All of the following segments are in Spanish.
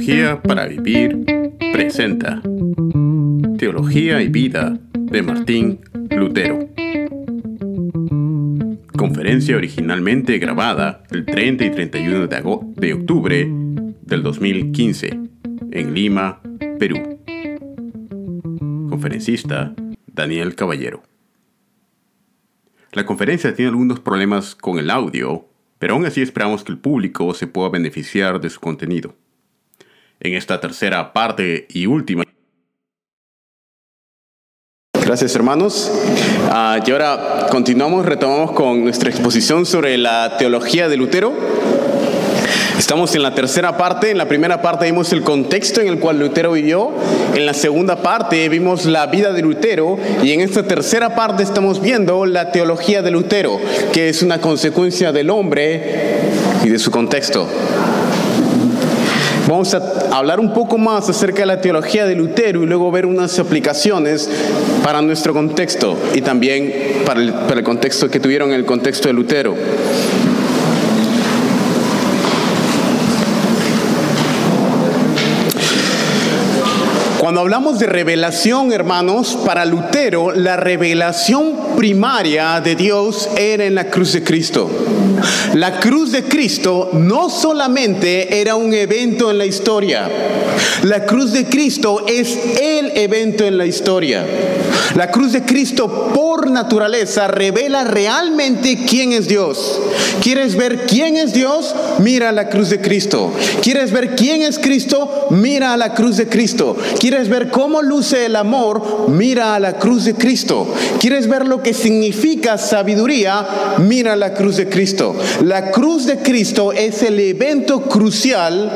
Teología para Vivir presenta Teología y Vida de Martín Lutero. Conferencia originalmente grabada el 30 y 31 de, octubre del 2015 en Lima, Perú. Conferencista Daniel Caballero. La conferencia tiene algunos problemas con el audio, pero aún así esperamos que el público se pueda beneficiar de su contenido. En esta tercera parte y última. Gracias hermanos. Ah, y ahora continuamos, retomamos con nuestra exposición sobre la teología de Lutero. Estamos en la tercera parte. En la primera parte vimos el contexto en el cual Lutero vivió. En la segunda parte vimos la vida de Lutero. Y en esta tercera parte estamos viendo la teología de Lutero, que es una consecuencia del hombre y de su contexto. Vamos a hablar un poco más acerca de la teología de Lutero y luego ver unas aplicaciones para nuestro contexto y también para el, contexto que tuvieron en el contexto de Lutero. Cuando hablamos de revelación, hermanos, para Lutero, la revelación primaria de Dios era en la cruz de Cristo. La cruz de Cristo no solamente era un evento en la historia, la cruz de Cristo es el evento en la historia. La cruz de Cristo por naturaleza revela realmente quién es Dios. ¿Quieres ver quién es Dios? Mira la cruz de Cristo. ¿Quieres ver quién es Cristo? Mira a la cruz de Cristo. ¿Quieres ver cómo luce el amor? Mira a la cruz de Cristo. ¿Quieres ver lo que significa sabiduría? Mira la cruz de Cristo. La cruz de Cristo es el evento crucial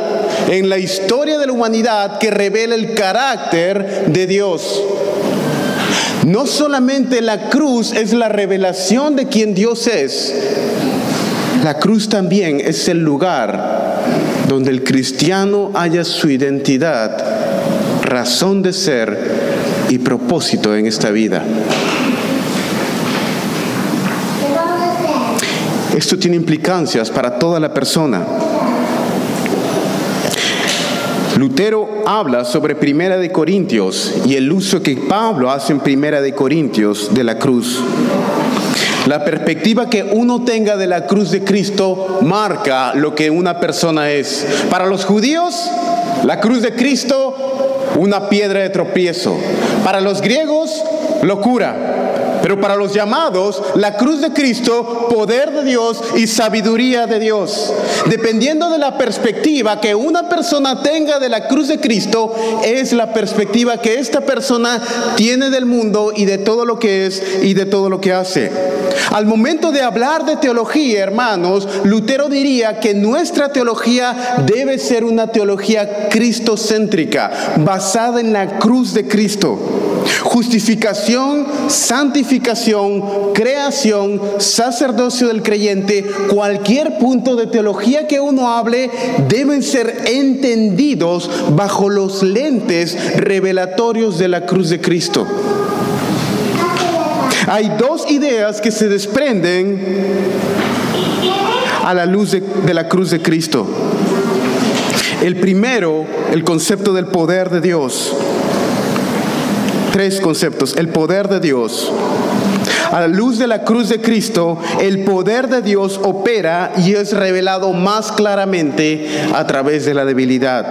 en la historia de la humanidad que revela el carácter de Dios. No solamente la cruz es la revelación de quien Dios es, la cruz también es el lugar donde el cristiano haya su identidad, razón de ser y propósito en esta vida. Esto tiene implicancias para toda la persona. Lutero habla sobre Primera de Corintios y el uso que Pablo hace en Primera de Corintios de la cruz. La perspectiva que uno tenga de la cruz de Cristo marca lo que una persona es. Para los judíos, la cruz de Cristo, una piedra de tropiezo. Para los griegos, locura. Pero para los llamados, la cruz de Cristo, poder de Dios y sabiduría de Dios. Dependiendo de la perspectiva que una persona tenga de la cruz de Cristo, es la perspectiva que esta persona tiene del mundo y de todo lo que es y de todo lo que hace. Al momento de hablar de teología, hermanos, Lutero diría que nuestra teología debe ser una teología cristocéntrica, basada en la cruz de Cristo. Justificación, santificación, creación, sacerdocio del creyente, cualquier punto de teología que uno hable deben ser entendidos bajo los lentes revelatorios de la cruz de Cristo. Hay dos ideas que se desprenden a la luz de, de la cruz de Cristo. El primero, el concepto del poder de Dios tres conceptos. El poder de Dios. A la luz de la cruz de Cristo, el poder de Dios opera y es revelado más claramente a través de la debilidad.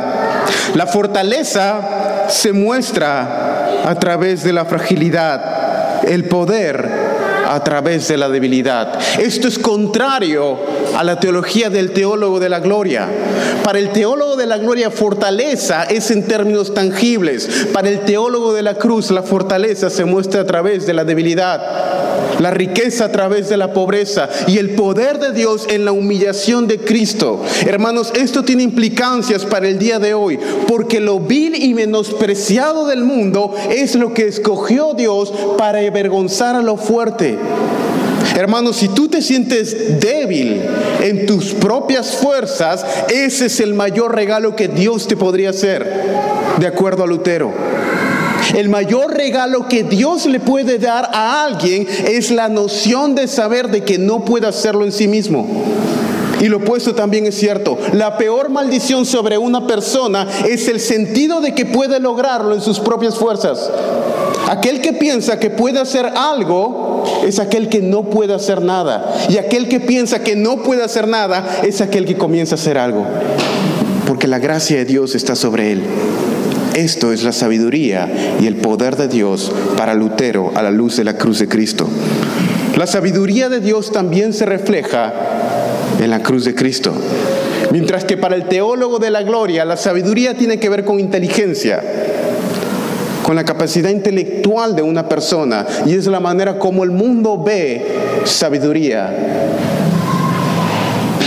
La fortaleza se muestra a través de la fragilidad. El poder a través de la debilidad. Esto es contrario a la teología del teólogo de la gloria. Para el teólogo de la gloria, fortaleza es en términos tangibles. Para el teólogo de la cruz, la fortaleza se muestra a través de la debilidad, la riqueza a través de la pobreza y el poder de Dios en la humillación de Cristo. Hermanos, esto tiene implicancias para el día de hoy, porque lo vil y menospreciado del mundo es lo que escogió Dios para avergonzar a lo fuerte. Hermanos, si tú te sientes débil en tus propias fuerzas, ese es el mayor regalo que Dios te podría hacer, de acuerdo a Lutero. El mayor regalo que Dios le puede dar a alguien es la noción de saber de que no puede hacerlo en sí mismo. Y lo opuesto también es cierto. La peor maldición sobre una persona es el sentido de que puede lograrlo en sus propias fuerzas. Aquel que piensa que puede hacer algo es aquel que no puede hacer nada. Y aquel que piensa que no puede hacer nada es aquel que comienza a hacer algo. Porque la gracia de Dios está sobre él. Esto es la sabiduría y el poder de Dios para Lutero a la luz de la cruz de Cristo. La sabiduría de Dios también se refleja en la cruz de Cristo. Mientras que para el teólogo de la gloria la sabiduría tiene que ver con inteligencia, con la capacidad intelectual de una persona y es la manera como el mundo ve sabiduría.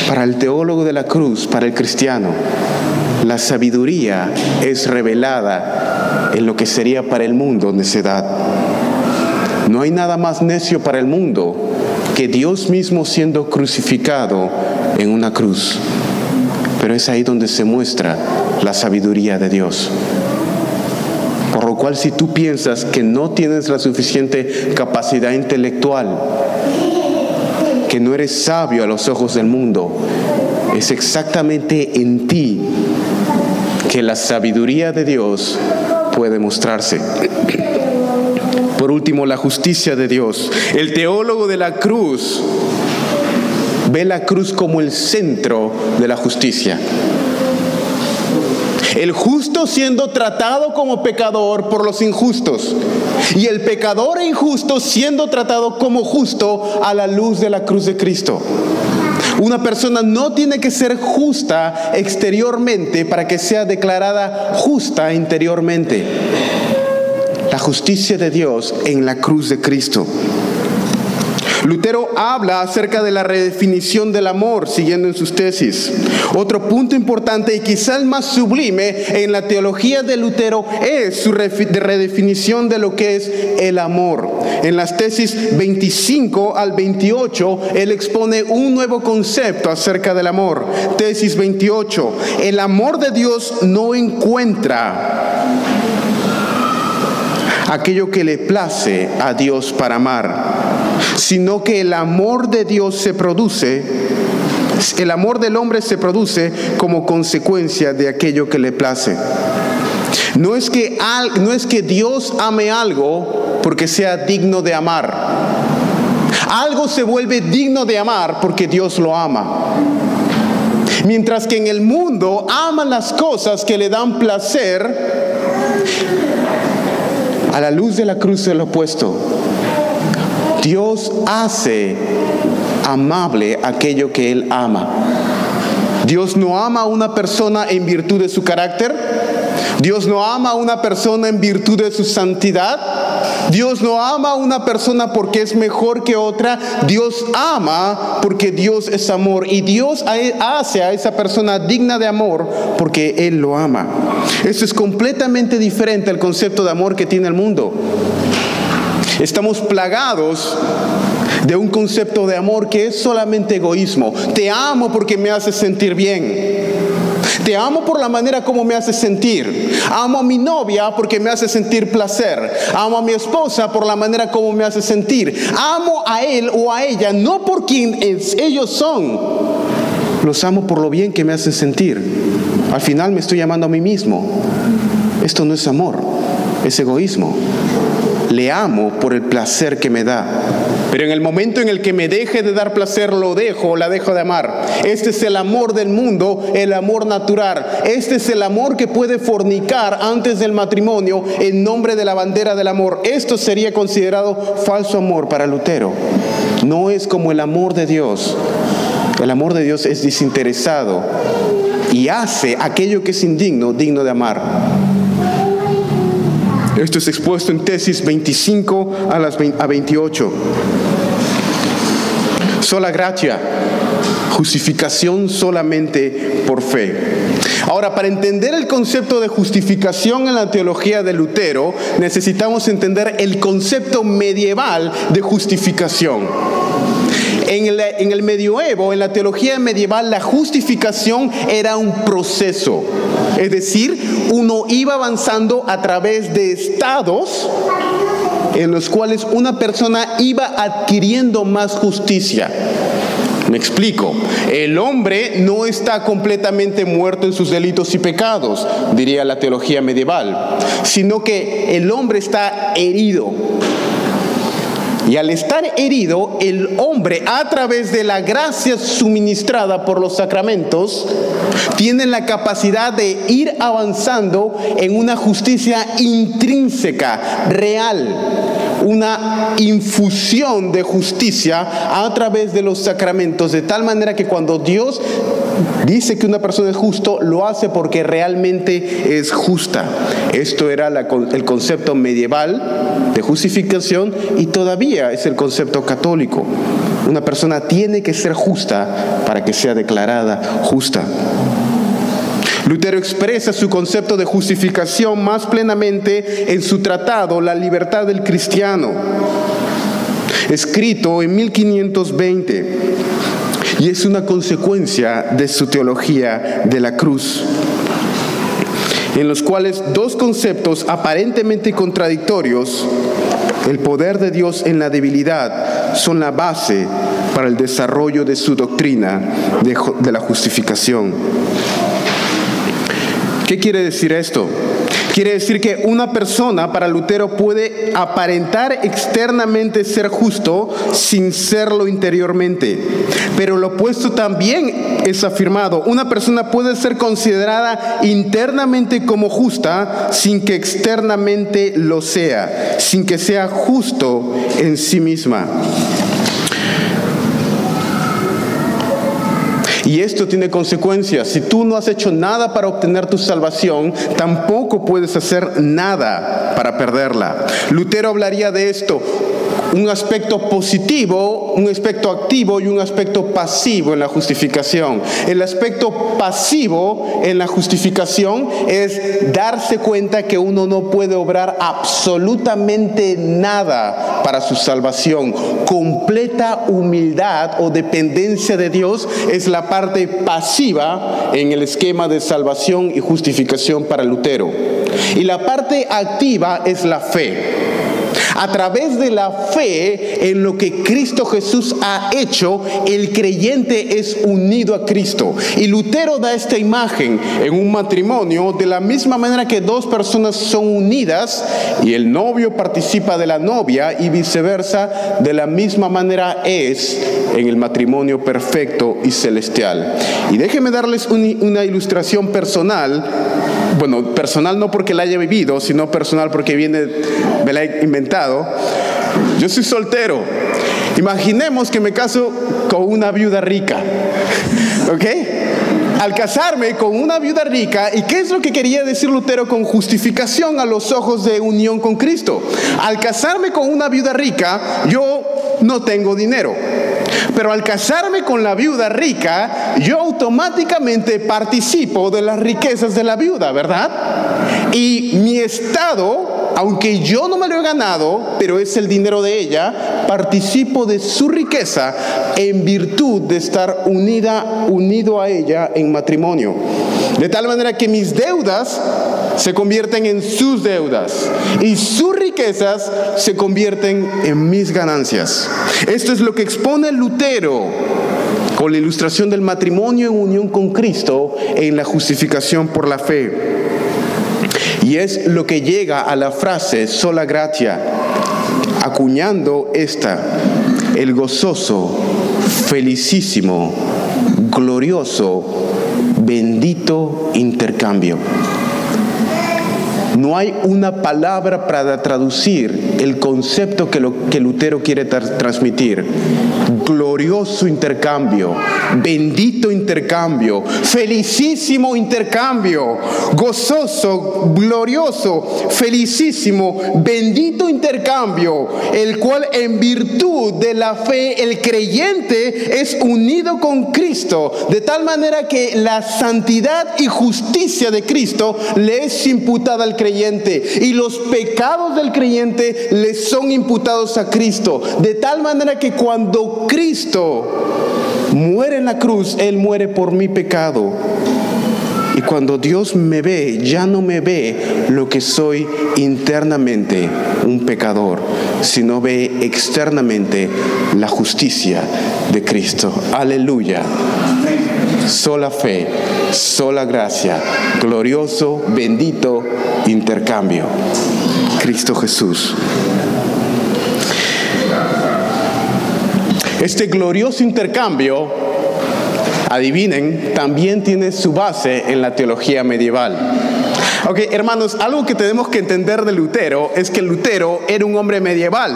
Para el teólogo de la cruz, para el cristiano, la sabiduría es revelada en lo que sería para el mundo necedad. No hay nada más necio para el mundo que Dios mismo siendo crucificado en una cruz. Pero es ahí donde se muestra la sabiduría de Dios. Si tú piensas que no tienes la suficiente capacidad intelectual, que no eres sabio a los ojos del mundo, es exactamente en ti que la sabiduría de Dios puede mostrarse. Por último, la justicia de Dios. El teólogo de la cruz ve la cruz como el centro de la justicia. El justo siendo tratado como pecador por los injustos. Y el pecador e injusto siendo tratado como justo a la luz de la cruz de Cristo. Una persona no tiene que ser justa exteriormente para que sea declarada justa interiormente. La justicia de Dios en la cruz de Cristo. Lutero habla acerca de la redefinición del amor, siguiendo en sus tesis. Otro punto importante y quizá el más sublime en la teología de Lutero es su redefinición de lo que es el amor. En las tesis 25 al 28, él expone un nuevo concepto acerca del amor. Tesis 28, el amor de Dios no encuentra aquello que le place a Dios para amar sino que el amor de Dios se produce, el amor del hombre se produce como consecuencia de aquello que le place. No es que, no es que Dios ame algo porque sea digno de amar. Algo se vuelve digno de amar porque Dios lo ama. Mientras que en el mundo aman las cosas que le dan placer, a la luz de la cruz del opuesto. Dios hace amable aquello que Él ama. Dios no ama a una persona en virtud de su carácter. Dios no ama a una persona en virtud de su santidad. Dios no ama a una persona porque es mejor que otra. Dios ama porque Dios es amor. Y Dios hace a esa persona digna de amor porque Él lo ama. Esto es completamente diferente al concepto de amor que tiene el mundo. Estamos plagados de un concepto de amor que es solamente egoísmo. Te amo porque me hace sentir bien. Te amo por la manera como me hace sentir. Amo a mi novia porque me hace sentir placer. Amo a mi esposa por la manera como me hace sentir. Amo a él o a ella no por quien ellos son. Los amo por lo bien que me hacen sentir. Al final me estoy llamando a mí mismo. Esto no es amor, es egoísmo le amo por el placer que me da. Pero en el momento en el que me deje de dar placer, lo dejo la dejo de amar. Este es el amor del mundo, el amor natural. Este es el amor que puede fornicar antes del matrimonio en nombre de la bandera del amor. Esto sería considerado falso amor para Lutero. No es como el amor de Dios. El amor de Dios es desinteresado y hace aquello que es indigno, digno de amar. Esto es expuesto en tesis 25 a, las a 28. Sola gracia, justificación solamente por fe. Ahora, para entender el concepto de justificación en la teología de Lutero, necesitamos entender el concepto medieval de justificación. En el, en el, medioevo, en la teología medieval, la justificación era un proceso. Es decir, uno iba avanzando a través de estados en los cuales una persona iba adquiriendo más justicia. Me explico. El hombre no está completamente muerto en sus delitos y pecados, diría la teología medieval, sino que el hombre está herido. Y al estar herido, el hombre, a través de la gracia suministrada por los sacramentos, tiene la capacidad de ir avanzando en una justicia intrínseca, real una infusión de justicia a través de los sacramentos, de tal manera que cuando Dios dice que una persona es justo, lo hace porque realmente es justa. Esto era el concepto medieval de justificación y todavía es el concepto católico. Una persona tiene que ser justa para que sea declarada justa. Lutero expresa su concepto de justificación más plenamente en su tratado La libertad del cristiano, escrito en 1520, y es una consecuencia de su teología de la cruz en los cuales dos conceptos aparentemente contradictorios, el poder de Dios en la debilidad, son la base para el desarrollo de su doctrina de, la justificación. ¿Qué quiere decir esto? Quiere decir que una persona para Lutero puede aparentar externamente ser justo sin serlo interiormente. Pero lo opuesto también es afirmado. Una persona puede ser considerada internamente como justa sin que externamente lo sea, sin que sea justo en sí misma. Y esto tiene consecuencias. Si tú no has hecho nada para obtener tu salvación, tampoco puedes hacer nada para perderla. Lutero hablaría de esto un aspecto positivo, un aspecto activo y un aspecto pasivo en la justificación. El aspecto pasivo en la justificación es darse cuenta que uno no puede obrar absolutamente nada para su salvación. Completa humildad o dependencia de Dios es la parte pasiva en el esquema de salvación y justificación para Lutero. Y la parte activa es la fe. A través de la fe en lo que Cristo Jesús ha hecho, el creyente es unido a Cristo. Y Lutero da esta imagen en un matrimonio de la misma manera que dos personas son unidas y el novio participa de la novia y viceversa, de la misma manera es en el matrimonio perfecto y celestial. Y déjenme darles una ilustración personal bueno, personal no porque la haya vivido, sino personal porque viene, me la he inventado. Yo soy soltero. Imaginemos que me caso con una viuda rica. ¿Ok? Al casarme con una viuda rica, ¿y qué es lo que quería decir Lutero con justificación a los ojos de unión con Cristo? Al casarme con una viuda rica, yo no tengo dinero. Pero al casarme con la viuda rica, yo automáticamente participo de las riquezas de la viuda, ¿verdad? Y mi estado, aunque yo no me lo he ganado, pero es el dinero de ella, participo de su riqueza en virtud de estar unida, unido a ella en matrimonio. De tal manera que mis deudas se convierten en sus deudas y sus riquezas se convierten en mis ganancias. Esto es lo que expone Lutero con la ilustración del matrimonio en unión con Cristo en la justificación por la fe. Y es lo que llega a la frase sola gratia, acuñando esta, el gozoso, felicísimo, glorioso, bendito intercambio. No hay una palabra para traducir el concepto que, lo, que Lutero quiere transmitir. Glorioso intercambio, bendito intercambio, felicísimo intercambio, gozoso, glorioso, felicísimo, bendito intercambio, el cual en virtud de la fe el creyente es unido con Cristo, de tal manera que la santidad y justicia de Cristo le es imputada al creyente y los pecados del creyente le son imputados a Cristo. De tal manera que cuando Cristo muere en la cruz, Él muere por mi pecado Y cuando Dios me ve, ya no me ve lo que soy internamente, un pecador, sino ve externamente la justicia de Cristo. Aleluya. Sola fe, sola gracia, glorioso, bendito intercambio. Cristo Jesús. Este glorioso intercambio, adivinen, también tiene su base en la teología medieval. Ok, hermanos, algo que tenemos que entender de Lutero es que Lutero era un hombre medieval.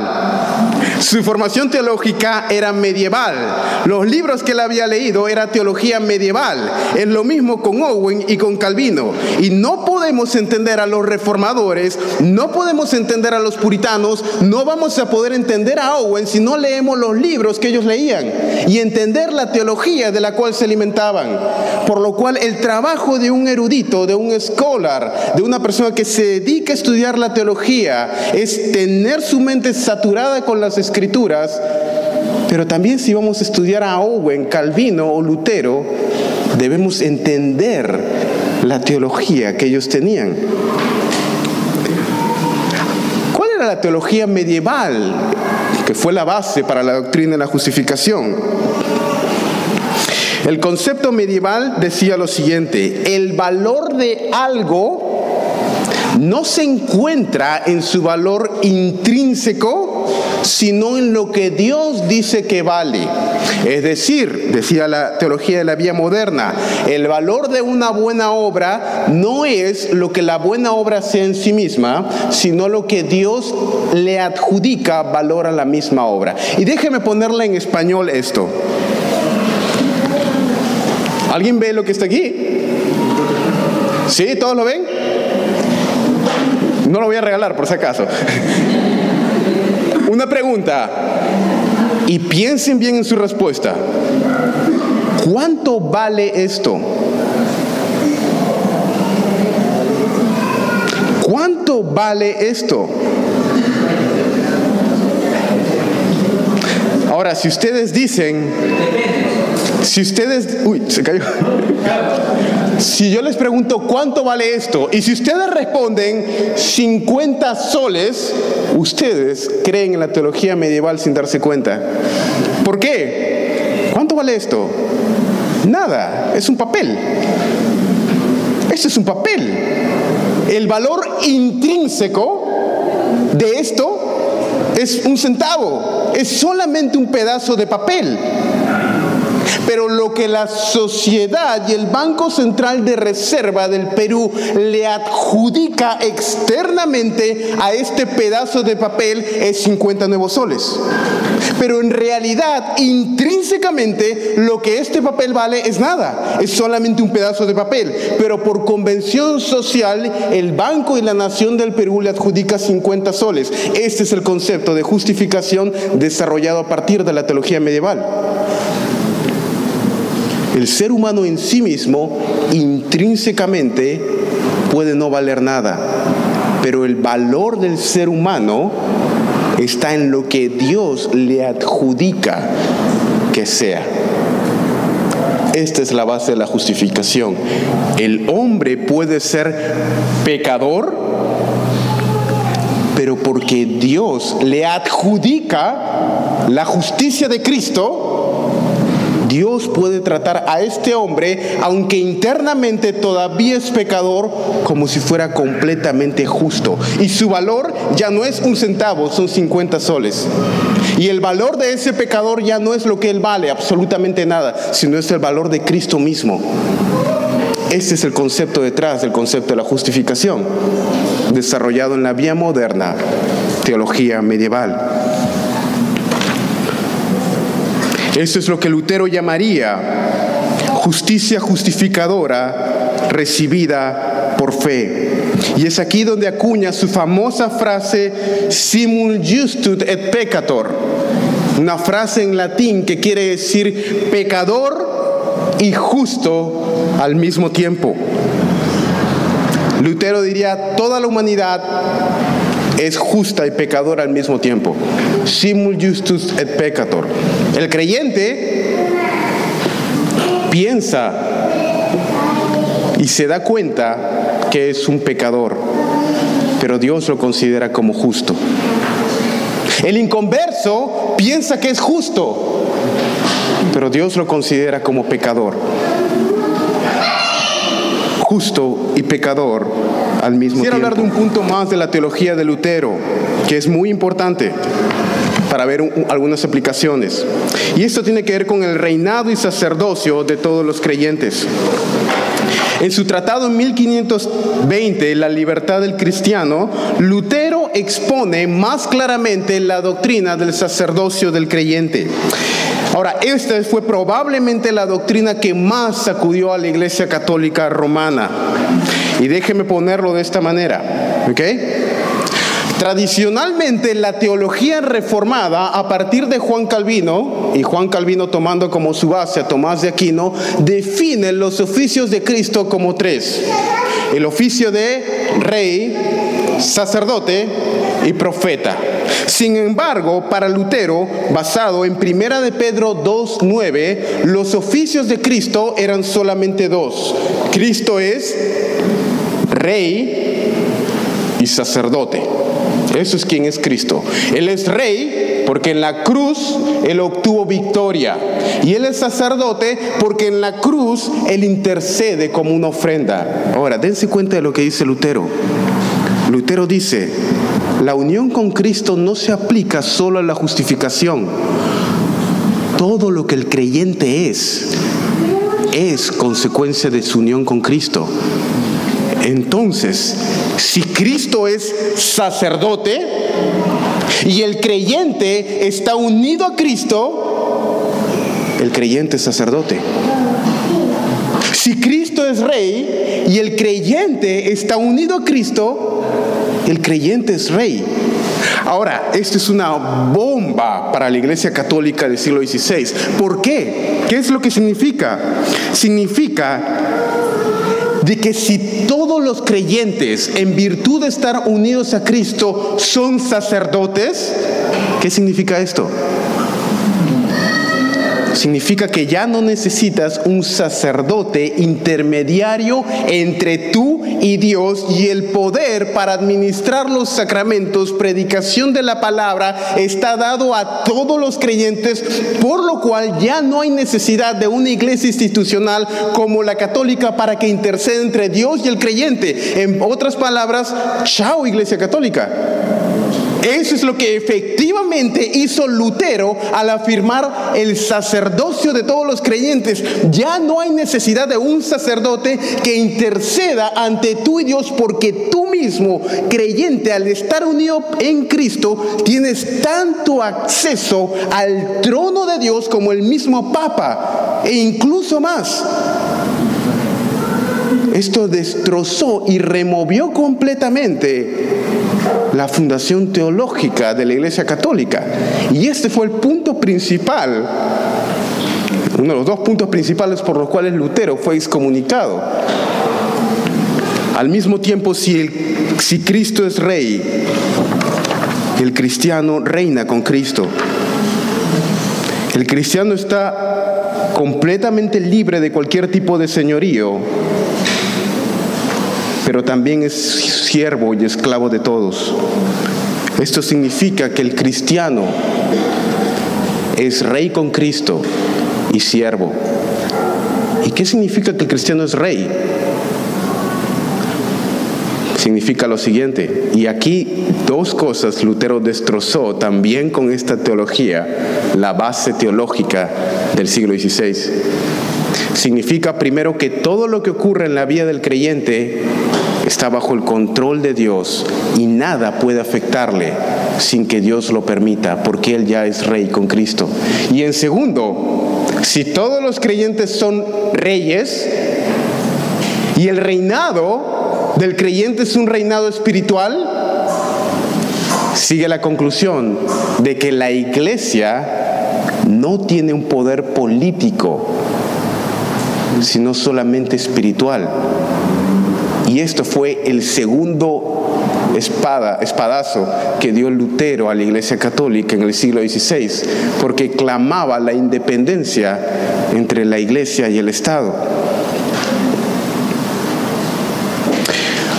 Su formación teológica era medieval. Los libros que él había leído era teología medieval. Es lo mismo con Owen y con Calvino. Y no podemos entender a los reformadores, no podemos entender a los puritanos, no vamos a poder entender a Owen si no leemos los libros que ellos leían y entender la teología de la cual se alimentaban. Por lo cual el trabajo de un erudito, de un scholar, de una persona que se dedica a estudiar la teología es tener su mente saturada con las escrituras, pero también si vamos a estudiar a Owen, Calvino o Lutero, debemos entender la teología que ellos tenían. ¿Cuál era la teología medieval que fue la base para la doctrina de la justificación? El concepto medieval decía lo siguiente, el valor de algo no se encuentra en su valor intrínseco, sino en lo que Dios dice que vale. Es decir, decía la teología de la vía moderna, el valor de una buena obra no es lo que la buena obra sea en sí misma, sino lo que Dios le adjudica valor a la misma obra. Y déjeme ponerle en español esto. ¿Alguien ve lo que está aquí? ¿Sí? ¿Todos lo ven? No lo voy a regalar por si acaso. Una pregunta. Y piensen bien en su respuesta. ¿Cuánto vale esto? ¿Cuánto vale esto? Ahora, si ustedes dicen, si ustedes, uy, se cayó. Si yo les pregunto cuánto vale esto y si ustedes responden 50 soles, ustedes creen en la teología medieval sin darse cuenta. ¿Por qué? ¿Cuánto vale esto? Nada, es un papel. Esto es un papel. El valor intrínseco de esto es un centavo, es solamente un pedazo de papel. Pero lo que la sociedad y el Banco Central de Reserva del Perú le adjudica externamente a este pedazo de papel es 50 nuevos soles. Pero en realidad, intrínsecamente, lo que este papel vale es nada, es solamente un pedazo de papel. Pero por convención social, el Banco y la Nación del Perú le adjudica 50 soles. Este es el concepto de justificación desarrollado a partir de la teología medieval. El ser humano en sí mismo intrínsecamente puede no valer nada, pero el valor del ser humano está en lo que Dios le adjudica que sea. Esta es la base de la justificación. El hombre puede ser pecador, pero porque Dios le adjudica la justicia de Cristo, Dios puede tratar a este hombre, aunque internamente todavía es pecador, como si fuera completamente justo. Y su valor ya no es un centavo, son 50 soles. Y el valor de ese pecador ya no es lo que él vale, absolutamente nada, sino es el valor de Cristo mismo. Este es el concepto detrás del concepto de la justificación, desarrollado en la vía moderna, teología medieval. Eso es lo que Lutero llamaría justicia justificadora recibida por fe. Y es aquí donde acuña su famosa frase simul justud et peccator, una frase en latín que quiere decir pecador y justo al mismo tiempo. Lutero diría, toda la humanidad es justa y pecadora al mismo tiempo. Simul justus et peccator. El creyente piensa y se da cuenta que es un pecador, pero Dios lo considera como justo. El inconverso piensa que es justo, pero Dios lo considera como pecador. Justo y pecador al mismo tiempo. Quiero hablar de un punto más de la teología de Lutero, que es muy importante para ver algunas aplicaciones. Y esto tiene que ver con el reinado y sacerdocio de todos los creyentes. En su tratado en 1520, La libertad del cristiano, Lutero expone más claramente la doctrina del sacerdocio del creyente. Ahora, esta fue probablemente la doctrina que más sacudió a la Iglesia Católica Romana. Y déjeme ponerlo de esta manera, ¿ok? Tradicionalmente la teología reformada a partir de Juan Calvino, y Juan Calvino tomando como su base a Tomás de Aquino, define los oficios de Cristo como tres. El oficio de rey, sacerdote y profeta. Sin embargo, para Lutero, basado en Primera de Pedro 2:9, los oficios de Cristo eran solamente dos. Cristo es rey y sacerdote. Eso es quien es Cristo. Él es rey porque en la cruz Él obtuvo victoria. Y Él es sacerdote porque en la cruz Él intercede como una ofrenda. Ahora, dense cuenta de lo que dice Lutero. Lutero dice, la unión con Cristo no se aplica solo a la justificación. Todo lo que el creyente es, es consecuencia de su unión con Cristo. Entonces, si Cristo es sacerdote y el creyente está unido a Cristo, el creyente es sacerdote. Si Cristo es rey y el creyente está unido a Cristo, el creyente es rey. Ahora, esto es una bomba para la Iglesia Católica del siglo XVI. ¿Por qué? ¿Qué es lo que significa? Significa de que si todos los creyentes, en virtud de estar unidos a Cristo, son sacerdotes, ¿qué significa esto? Significa que ya no necesitas un sacerdote intermediario entre tú y Dios y el poder para administrar los sacramentos, predicación de la palabra, está dado a todos los creyentes, por lo cual ya no hay necesidad de una iglesia institucional como la católica para que interceda entre Dios y el creyente. En otras palabras, chao iglesia católica. Eso es lo que efectivamente hizo Lutero al afirmar el sacerdocio de todos los creyentes. Ya no hay necesidad de un sacerdote que interceda ante tú y Dios porque tú mismo, creyente, al estar unido en Cristo, tienes tanto acceso al trono de Dios como el mismo Papa e incluso más. Esto destrozó y removió completamente la fundación teológica de la Iglesia Católica. Y este fue el punto principal, uno de los dos puntos principales por los cuales Lutero fue excomunicado. Al mismo tiempo, si, si Cristo es rey, el cristiano reina con Cristo. El cristiano está completamente libre de cualquier tipo de señorío pero también es siervo y esclavo de todos. Esto significa que el cristiano es rey con Cristo y siervo. ¿Y qué significa que el cristiano es rey? Significa lo siguiente, y aquí dos cosas Lutero destrozó también con esta teología, la base teológica del siglo XVI. Significa primero que todo lo que ocurre en la vida del creyente está bajo el control de Dios y nada puede afectarle sin que Dios lo permita, porque Él ya es rey con Cristo. Y en segundo, si todos los creyentes son reyes y el reinado del creyente es un reinado espiritual, sigue la conclusión de que la iglesia no tiene un poder político, sino solamente espiritual. Y esto fue el segundo espada, espadazo que dio Lutero a la Iglesia Católica en el siglo XVI, porque clamaba la independencia entre la Iglesia y el Estado.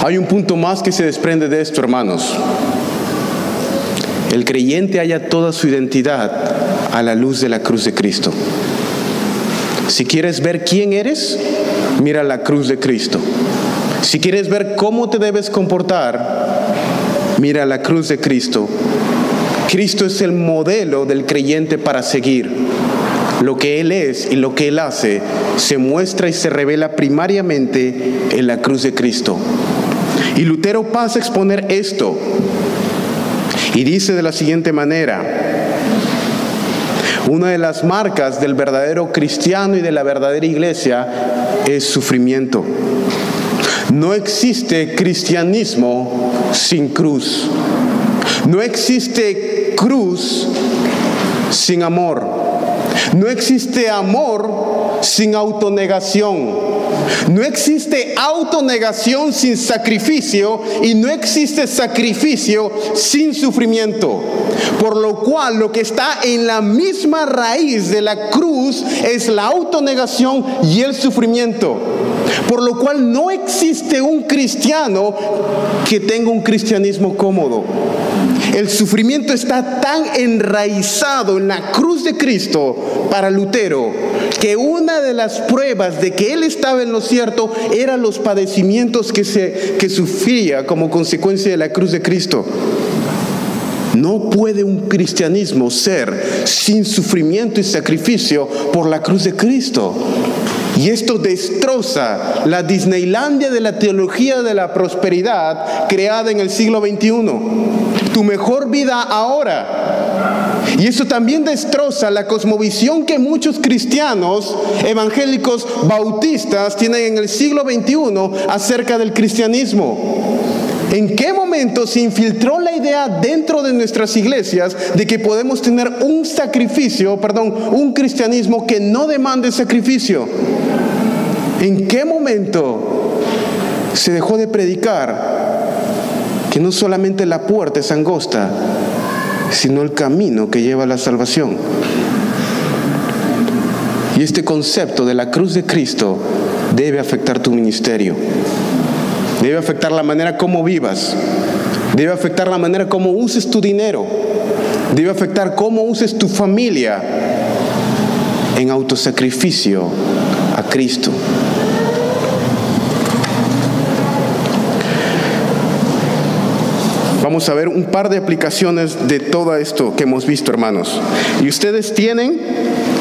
Hay un punto más que se desprende de esto, hermanos. El creyente halla toda su identidad a la luz de la cruz de Cristo. Si quieres ver quién eres, mira la cruz de Cristo. Si quieres ver cómo te debes comportar, mira la cruz de Cristo. Cristo es el modelo del creyente para seguir. Lo que Él es y lo que Él hace se muestra y se revela primariamente en la cruz de Cristo. Y Lutero pasa a exponer esto y dice de la siguiente manera, una de las marcas del verdadero cristiano y de la verdadera iglesia es sufrimiento. No existe cristianismo sin cruz. No existe cruz sin amor. No existe amor sin autonegación. No existe autonegación sin sacrificio y no existe sacrificio sin sufrimiento. Por lo cual lo que está en la misma raíz de la cruz es la autonegación y el sufrimiento. Por lo cual no existe un cristiano que tenga un cristianismo cómodo. El sufrimiento está tan enraizado en la cruz de Cristo para Lutero que una de las pruebas de que él estaba en lo cierto eran los padecimientos que, se, que sufría como consecuencia de la cruz de Cristo. No puede un cristianismo ser sin sufrimiento y sacrificio por la cruz de Cristo. Y esto destroza la Disneylandia de la teología de la prosperidad creada en el siglo XXI. Tu mejor vida ahora. Y eso también destroza la cosmovisión que muchos cristianos evangélicos bautistas tienen en el siglo XXI acerca del cristianismo. ¿En qué momento se infiltró la idea dentro de nuestras iglesias de que podemos tener un sacrificio, perdón, un cristianismo que no demande sacrificio? ¿En qué momento se dejó de predicar que no solamente la puerta es angosta, sino el camino que lleva a la salvación? Y este concepto de la cruz de Cristo debe afectar tu ministerio debe afectar la manera como vivas, debe afectar la manera como uses tu dinero, debe afectar cómo uses tu familia en autosacrificio a Cristo. Vamos a ver un par de aplicaciones de todo esto que hemos visto, hermanos. Y ustedes tienen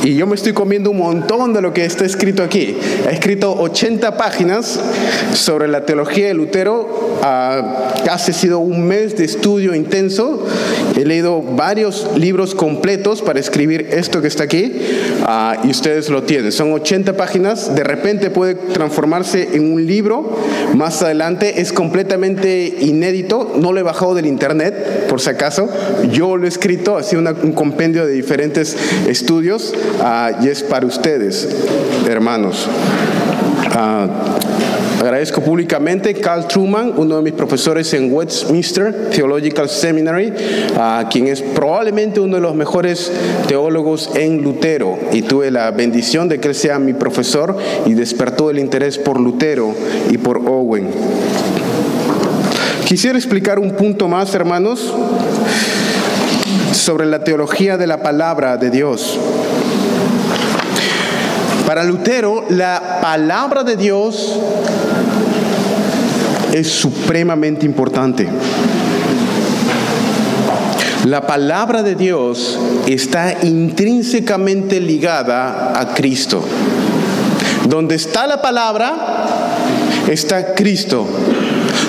y yo me estoy comiendo un montón de lo que está escrito aquí. He escrito 80 páginas sobre la teología de Lutero. Ah, hace sido un mes de estudio intenso. He leído varios libros completos para escribir esto que está aquí. Ah, y ustedes lo tienen. Son 80 páginas. De repente puede transformarse en un libro. Más adelante es completamente inédito. No lo he bajado del internet, por si acaso. Yo lo he escrito. Ha sido un compendio de diferentes estudios. Ah, y es para ustedes, hermanos. Ah, agradezco públicamente a Carl Truman, uno de mis profesores en Westminster Theological Seminary, a quien es probablemente uno de los mejores teólogos en Lutero. Y tuve la bendición de que él sea mi profesor y despertó el interés por Lutero y por Owen. Quisiera explicar un punto más, hermanos, sobre la teología de la palabra de Dios. Para Lutero, la palabra de Dios es supremamente importante. La palabra de Dios está intrínsecamente ligada a Cristo. Donde está la palabra, está Cristo.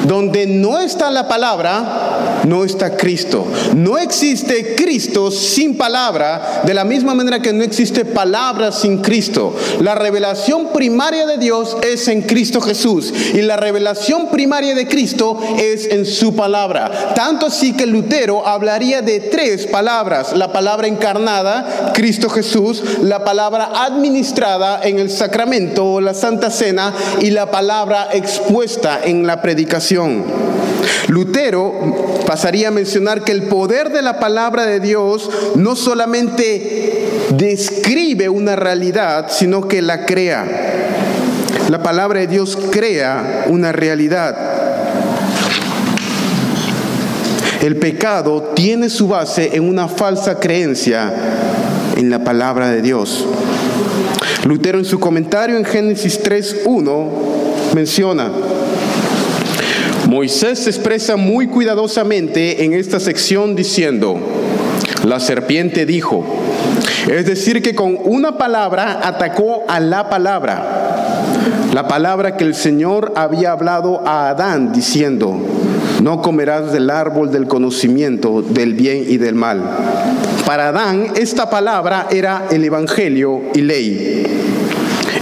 Donde no está la palabra, no está Cristo. No existe Cristo sin palabra, de la misma manera que no existe palabra sin Cristo. La revelación primaria de Dios es en Cristo Jesús y la revelación primaria de Cristo es en su palabra. Tanto así que Lutero hablaría de tres palabras. La palabra encarnada, Cristo Jesús, la palabra administrada en el sacramento o la Santa Cena y la palabra expuesta en la predicación. Lutero pasaría a mencionar que el poder de la palabra de Dios no solamente describe una realidad, sino que la crea. La palabra de Dios crea una realidad. El pecado tiene su base en una falsa creencia en la palabra de Dios. Lutero en su comentario en Génesis 3.1 menciona, Moisés se expresa muy cuidadosamente en esta sección diciendo, la serpiente dijo, es decir, que con una palabra atacó a la palabra, la palabra que el Señor había hablado a Adán diciendo, no comerás del árbol del conocimiento del bien y del mal. Para Adán esta palabra era el Evangelio y ley.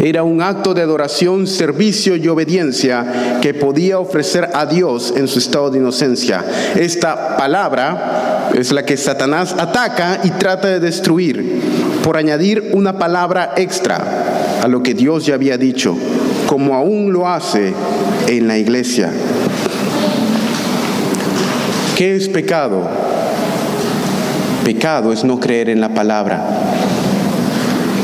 Era un acto de adoración, servicio y obediencia que podía ofrecer a Dios en su estado de inocencia. Esta palabra es la que Satanás ataca y trata de destruir por añadir una palabra extra a lo que Dios ya había dicho, como aún lo hace en la iglesia. ¿Qué es pecado? Pecado es no creer en la palabra.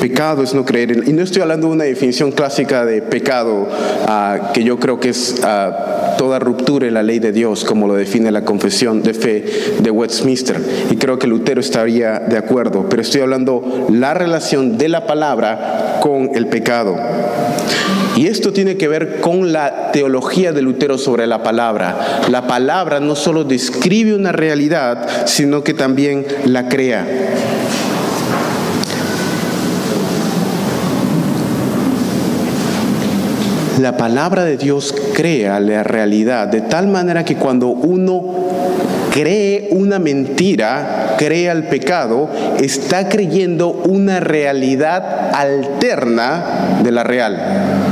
Pecado es no creer en... Y no estoy hablando de una definición clásica de pecado ah, que yo creo que es ah, toda ruptura en la ley de Dios, como lo define la confesión de fe de Westminster. Y creo que Lutero estaría de acuerdo. Pero estoy hablando la relación de la palabra con el pecado. Y esto tiene que ver con la teología de Lutero sobre la palabra. La palabra no solo describe una realidad, sino que también la crea. La palabra de Dios crea la realidad de tal manera que cuando uno cree una mentira, crea el pecado, está creyendo una realidad alterna de la real.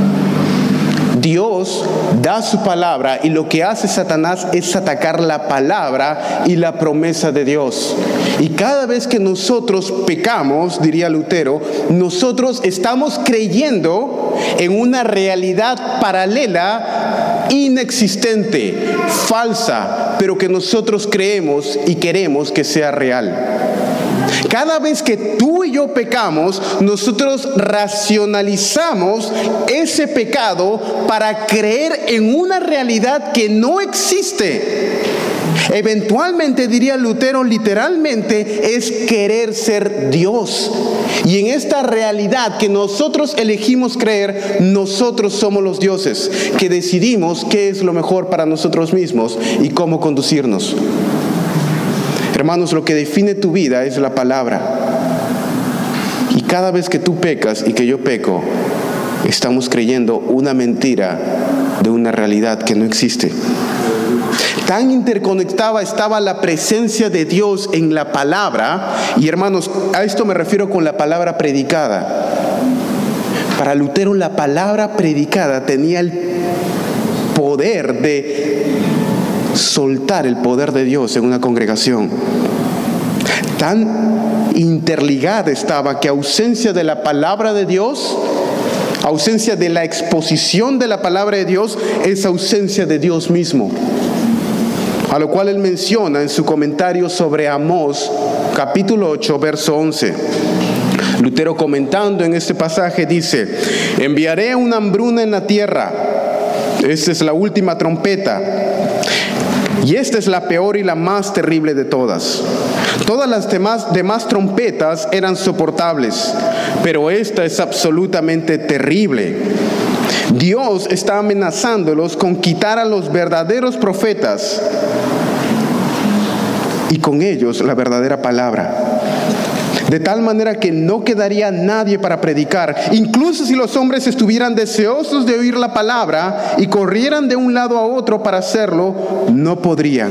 Dios da su palabra y lo que hace Satanás es atacar la palabra y la promesa de Dios. Y cada vez que nosotros pecamos, diría Lutero, nosotros estamos creyendo en una realidad paralela, inexistente, falsa, pero que nosotros creemos y queremos que sea real. Cada vez que tú y yo pecamos, nosotros racionalizamos ese pecado para creer en una realidad que no existe. Eventualmente, diría Lutero, literalmente es querer ser Dios. Y en esta realidad que nosotros elegimos creer, nosotros somos los dioses, que decidimos qué es lo mejor para nosotros mismos y cómo conducirnos. Hermanos, lo que define tu vida es la palabra. Y cada vez que tú pecas y que yo peco, estamos creyendo una mentira de una realidad que no existe. Tan interconectada estaba la presencia de Dios en la palabra, y hermanos, a esto me refiero con la palabra predicada. Para Lutero la palabra predicada tenía el poder de soltar el poder de Dios en una congregación. Tan interligada estaba que ausencia de la palabra de Dios, ausencia de la exposición de la palabra de Dios, es ausencia de Dios mismo. A lo cual él menciona en su comentario sobre Amós, capítulo 8, verso 11. Lutero comentando en este pasaje dice, enviaré una hambruna en la tierra. Esta es la última trompeta y esta es la peor y la más terrible de todas. Todas las demás, trompetas eran soportables, pero esta es absolutamente terrible. Dios está amenazándolos con quitar a los verdaderos profetas y con ellos la verdadera palabra de tal manera que no quedaría nadie para predicar. Incluso si los hombres estuvieran deseosos de oír la palabra y corrieran de un lado a otro para hacerlo, no podrían.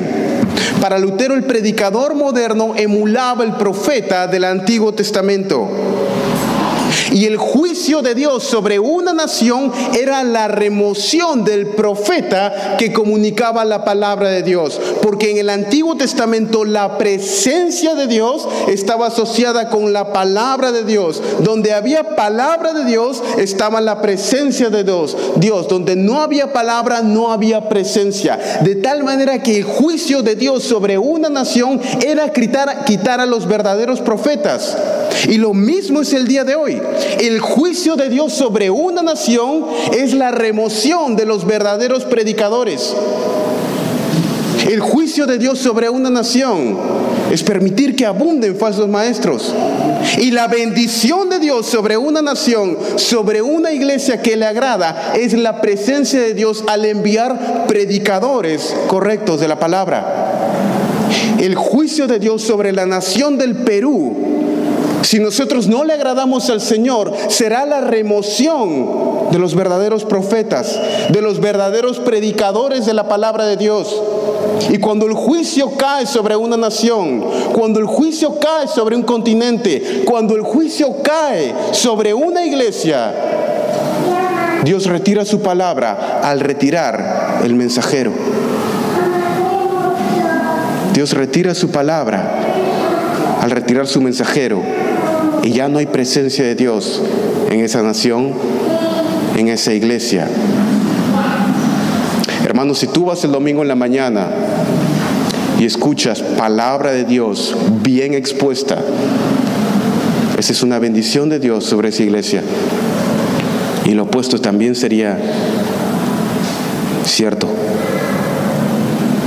Para Lutero el predicador moderno emulaba el profeta del Antiguo Testamento. Y el juicio de Dios sobre una nación era la remoción del profeta que comunicaba la palabra de Dios. Porque en el Antiguo Testamento la presencia de Dios estaba asociada con la palabra de Dios. Donde había palabra de Dios estaba la presencia de Dios. Dios, donde no había palabra no había presencia. De tal manera que el juicio de Dios sobre una nación era quitar, a los verdaderos profetas. Y lo mismo es el día de hoy. El juicio de Dios sobre una nación es la remoción de los verdaderos predicadores. El juicio de Dios sobre una nación es permitir que abunden falsos maestros. Y la bendición de Dios sobre una nación, sobre una iglesia que le agrada, es la presencia de Dios al enviar predicadores correctos de la palabra. El juicio de Dios sobre la nación del Perú si nosotros no le agradamos al Señor, será la remoción de los verdaderos profetas, de los verdaderos predicadores de la palabra de Dios. Y cuando el juicio cae sobre una nación, cuando el juicio cae sobre un continente, cuando el juicio cae sobre una iglesia, Dios retira su palabra al retirar el mensajero. Dios retira su palabra al retirar su mensajero y ya no hay presencia de Dios en esa nación, en esa iglesia. Hermanos, si tú vas el domingo en la mañana y escuchas palabra de Dios bien expuesta, esa es una bendición de Dios sobre esa iglesia. Y lo opuesto también sería cierto.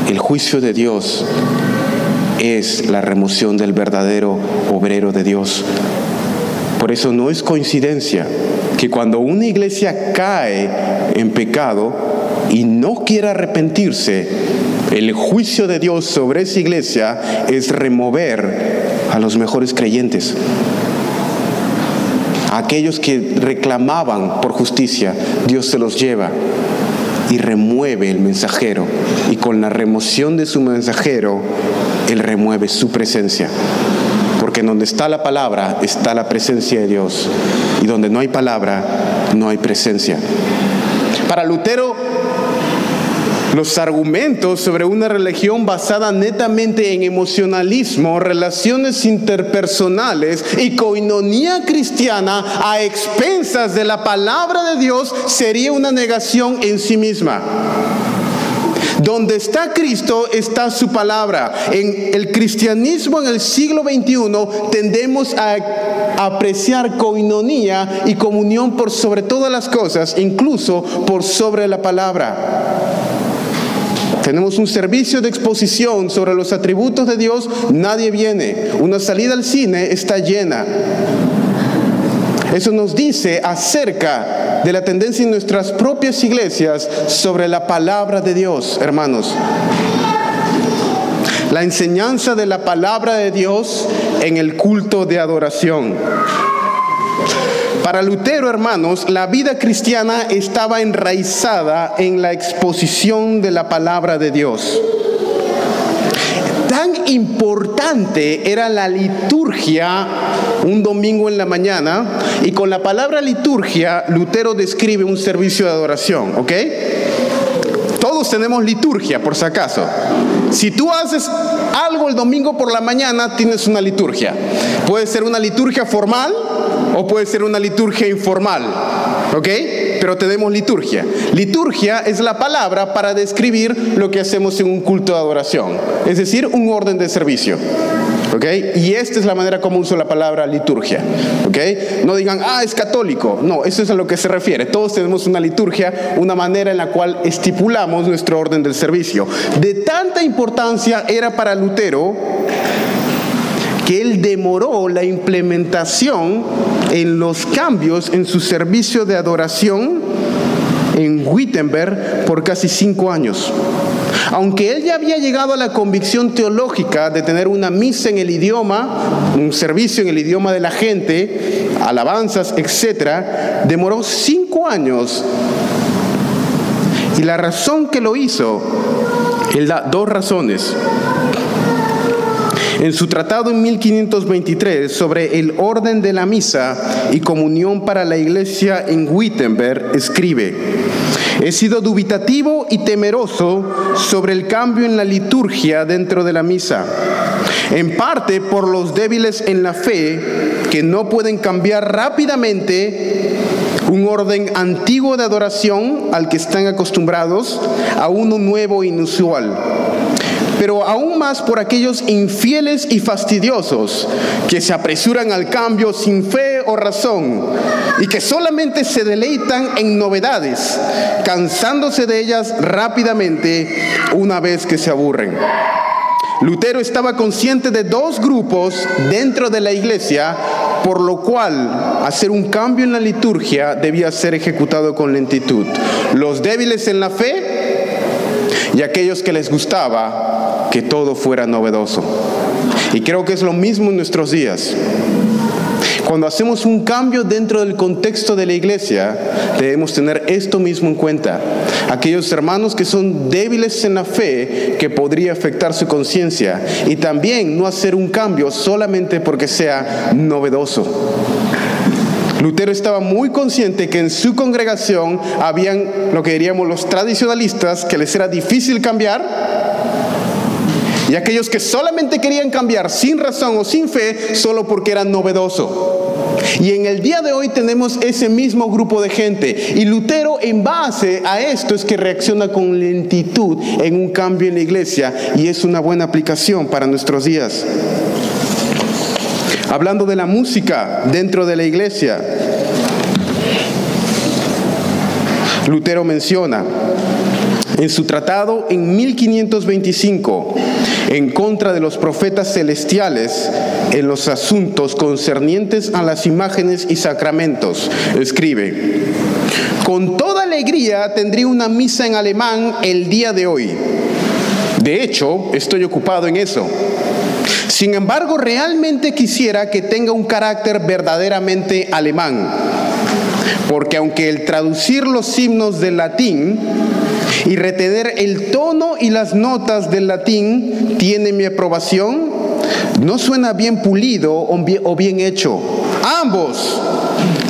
El juicio de Dios es la remoción del verdadero obrero de Dios. Por eso no es coincidencia que cuando una iglesia cae en pecado y no quiere arrepentirse, el juicio de Dios sobre esa iglesia es remover a los mejores creyentes. aquellos que reclamaban por justicia, Dios se los lleva y remueve el mensajero. Y con la remoción de su mensajero, Él remueve su presencia. Porque donde está la palabra está la presencia de Dios. Y donde no hay palabra, no hay presencia. Para Lutero, los argumentos sobre una religión basada netamente en emocionalismo, relaciones interpersonales y coinonía cristiana a expensas de la palabra de Dios sería una negación en sí misma. Donde está Cristo está su palabra. En el cristianismo en el siglo XXI tendemos a apreciar coinonía y comunión por sobre todas las cosas, incluso por sobre la palabra. Tenemos un servicio de exposición sobre los atributos de Dios, nadie viene. Una salida al cine está llena. Eso nos dice acerca de la tendencia en nuestras propias iglesias sobre la palabra de Dios, hermanos. La enseñanza de la palabra de Dios en el culto de adoración. Para Lutero, hermanos, la vida cristiana estaba enraizada en la exposición de la palabra de Dios. Tan importante era la liturgia un domingo en la mañana y con la palabra liturgia Lutero describe un servicio de adoración, ¿ok? Todos tenemos liturgia, por si acaso. Si tú haces algo el domingo por la mañana, tienes una liturgia. Puede ser una liturgia formal o puede ser una liturgia informal. ¿Ok? Pero tenemos liturgia. Liturgia es la palabra para describir lo que hacemos en un culto de adoración, es decir, un orden de servicio. ¿Ok? Y esta es la manera como uso la palabra liturgia. ¿Ok? No digan, ah, es católico. No, eso es a lo que se refiere. Todos tenemos una liturgia, una manera en la cual estipulamos nuestro orden del servicio. De tanta importancia era para Lutero demoró la implementación en los cambios en su servicio de adoración en Wittenberg por casi cinco años. Aunque él ya había llegado a la convicción teológica de tener una misa en el idioma, un servicio en el idioma de la gente, alabanzas, etc., demoró cinco años. Y la razón que lo hizo, él da dos razones. En su tratado en 1523 sobre el orden de la misa y comunión para la iglesia en Wittenberg, escribe, He sido dubitativo y temeroso sobre el cambio en la liturgia dentro de la misa, en parte por los débiles en la fe que no pueden cambiar rápidamente un orden antiguo de adoración al que están acostumbrados a uno nuevo e inusual pero aún más por aquellos infieles y fastidiosos que se apresuran al cambio sin fe o razón y que solamente se deleitan en novedades, cansándose de ellas rápidamente una vez que se aburren. Lutero estaba consciente de dos grupos dentro de la iglesia, por lo cual hacer un cambio en la liturgia debía ser ejecutado con lentitud. Los débiles en la fe y aquellos que les gustaba que todo fuera novedoso. Y creo que es lo mismo en nuestros días. Cuando hacemos un cambio dentro del contexto de la iglesia, debemos tener esto mismo en cuenta. Aquellos hermanos que son débiles en la fe, que podría afectar su conciencia. Y también no hacer un cambio solamente porque sea novedoso. Lutero estaba muy consciente que en su congregación habían lo que diríamos los tradicionalistas, que les era difícil cambiar, y aquellos que solamente querían cambiar sin razón o sin fe, solo porque era novedoso. Y en el día de hoy tenemos ese mismo grupo de gente. Y Lutero en base a esto es que reacciona con lentitud en un cambio en la iglesia y es una buena aplicación para nuestros días. Hablando de la música dentro de la iglesia, Lutero menciona en su tratado en 1525 en contra de los profetas celestiales en los asuntos concernientes a las imágenes y sacramentos. Escribe, con toda alegría tendría una misa en alemán el día de hoy. De hecho, estoy ocupado en eso. Sin embargo, realmente quisiera que tenga un carácter verdaderamente alemán, porque aunque el traducir los himnos del latín y retener el tono y las notas del latín tiene mi aprobación. No suena bien pulido o bien hecho. Ambos,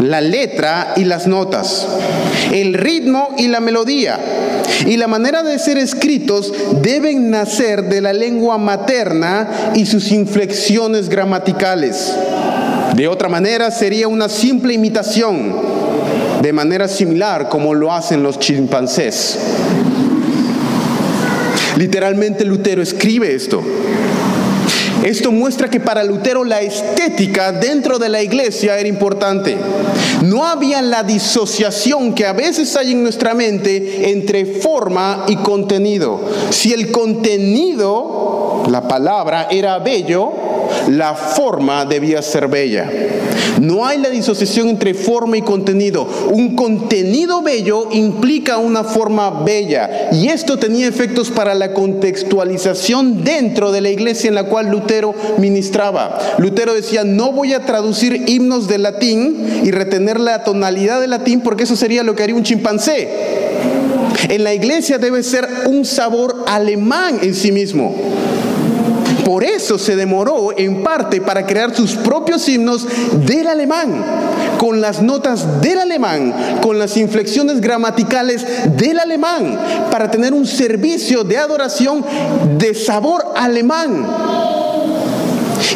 la letra y las notas, el ritmo y la melodía y la manera de ser escritos deben nacer de la lengua materna y sus inflexiones gramaticales. De otra manera sería una simple imitación, de manera similar como lo hacen los chimpancés. Literalmente Lutero escribe esto. Esto muestra que para Lutero la estética dentro de la iglesia era importante. No había la disociación que a veces hay en nuestra mente entre forma y contenido. Si el contenido, la palabra, era bello, la forma debía ser bella. No hay la disociación entre forma y contenido. Un contenido bello implica una forma bella. Y esto tenía efectos para la contextualización dentro de la iglesia en la cual Lutero ministraba. Lutero decía, no voy a traducir himnos de latín y retener la tonalidad de latín porque eso sería lo que haría un chimpancé. En la iglesia debe ser un sabor alemán en sí mismo. Por eso se demoró en parte para crear sus propios himnos del alemán, con las notas del alemán, con las inflexiones gramaticales del alemán, para tener un servicio de adoración de sabor alemán.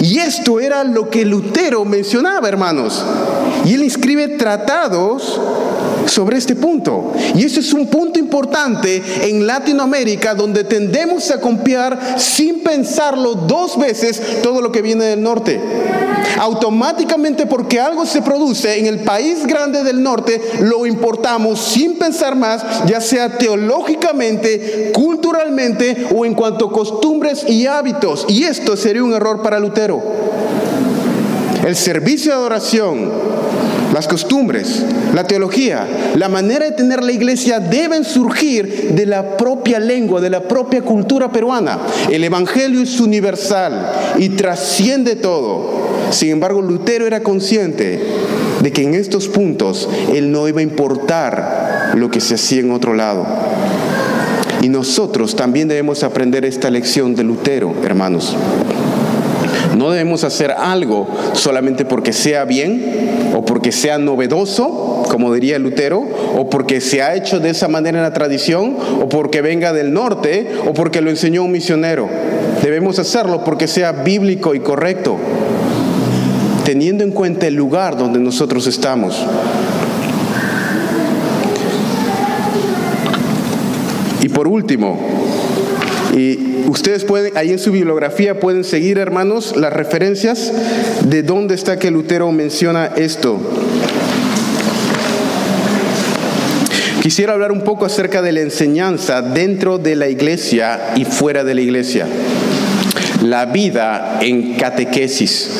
Y esto era lo que Lutero mencionaba, hermanos. Y él escribe tratados sobre este punto. Y eso es un punto importante en Latinoamérica donde tendemos a copiar sin pensarlo dos veces todo lo que viene del norte. Automáticamente porque algo se produce en el país grande del norte, lo importamos sin pensar más, ya sea teológicamente, culturalmente o en cuanto a costumbres y hábitos. Y esto sería un error para Lutero. El servicio de adoración las costumbres, la teología, la manera de tener la iglesia deben surgir de la propia lengua, de la propia cultura peruana. El Evangelio es universal y trasciende todo. Sin embargo, Lutero era consciente de que en estos puntos él no iba a importar lo que se hacía en otro lado. Y nosotros también debemos aprender esta lección de Lutero, hermanos. No debemos hacer algo solamente porque sea bien o porque sea novedoso, como diría Lutero, o porque se ha hecho de esa manera en la tradición, o porque venga del norte, o porque lo enseñó un misionero. Debemos hacerlo porque sea bíblico y correcto, teniendo en cuenta el lugar donde nosotros estamos. Y por último, Y ustedes pueden, ahí en su bibliografía pueden seguir, hermanos, las referencias de dónde está que Lutero menciona esto. Quisiera hablar un poco acerca de la enseñanza dentro de la iglesia y fuera de la iglesia. La vida en catequesis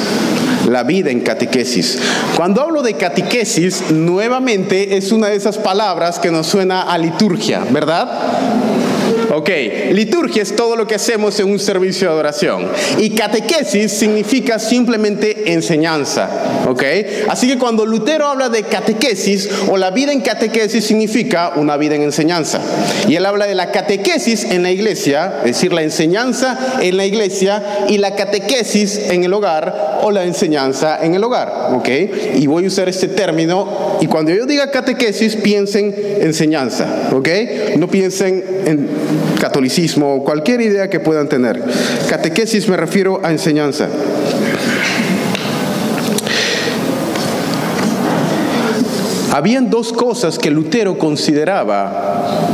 la vida en catequesis. Cuando hablo de catequesis, nuevamente es una de esas palabras que nos suena a liturgia, ¿verdad? Ok, liturgia es todo lo que hacemos en un servicio de adoración. Y catequesis significa simplemente enseñanza. Ok, así que cuando Lutero habla de catequesis o la vida en catequesis significa una vida en enseñanza. Y él habla de la catequesis en la iglesia, es decir, la enseñanza en la iglesia y la catequesis en el hogar o la enseñanza en el hogar. Ok, y voy a usar este término y cuando yo diga catequesis piensen enseñanza. Ok, no piensen en catolicismo, cualquier idea que puedan tener. Catequesis me refiero a enseñanza. Habían dos cosas que Lutero consideraba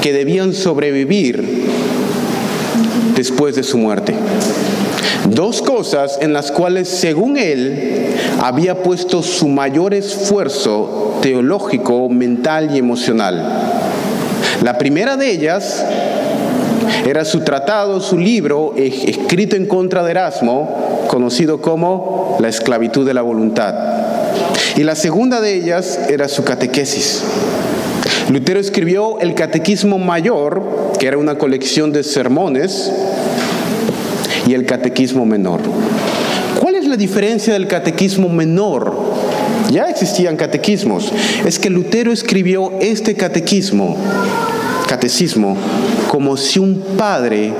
que debían sobrevivir después de su muerte. Dos cosas en las cuales, según él, había puesto su mayor esfuerzo teológico, mental y emocional. La primera de ellas era su tratado, su libro escrito en contra de Erasmo, conocido como La esclavitud de la voluntad. Y la segunda de ellas era su catequesis. Lutero escribió el Catequismo Mayor, que era una colección de sermones, y el Catequismo Menor. ¿Cuál es la diferencia del Catequismo Menor? Ya existían catequismos. Es que Lutero escribió este catequismo catecismo como si un padre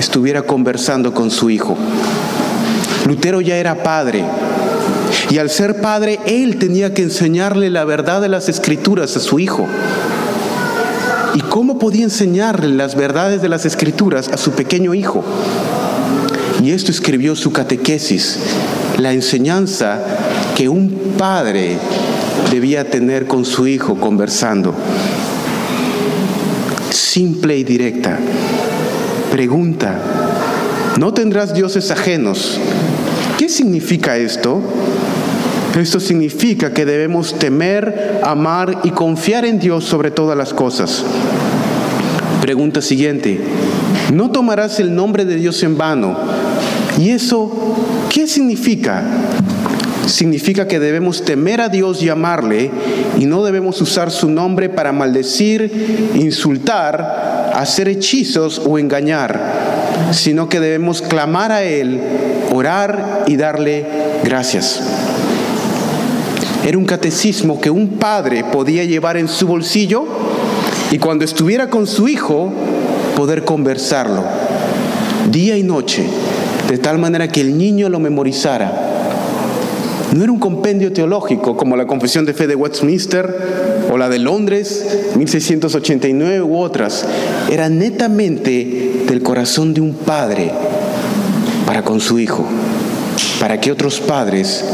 estuviera conversando con su hijo. Lutero ya era padre y al ser padre él tenía que enseñarle la verdad de las escrituras a su hijo. ¿Y cómo podía enseñarle las verdades de las escrituras a su pequeño hijo? Y esto escribió su catequesis, la enseñanza que un padre debía tener con su hijo conversando simple y directa. Pregunta, ¿no tendrás dioses ajenos? ¿Qué significa esto? Esto significa que debemos temer, amar y confiar en Dios sobre todas las cosas. Pregunta siguiente, ¿no tomarás el nombre de Dios en vano? ¿Y eso qué significa? Significa que debemos temer a Dios y amarle y no debemos usar su nombre para maldecir, insultar, hacer hechizos o engañar, sino que debemos clamar a Él, orar y darle gracias. Era un catecismo que un padre podía llevar en su bolsillo y cuando estuviera con su hijo poder conversarlo día y noche, de tal manera que el niño lo memorizara no era un compendio teológico como la Confesión de Fe de Westminster o la de Londres, 1689 u otras. Era netamente del corazón de un padre para con su hijo, para que otros padres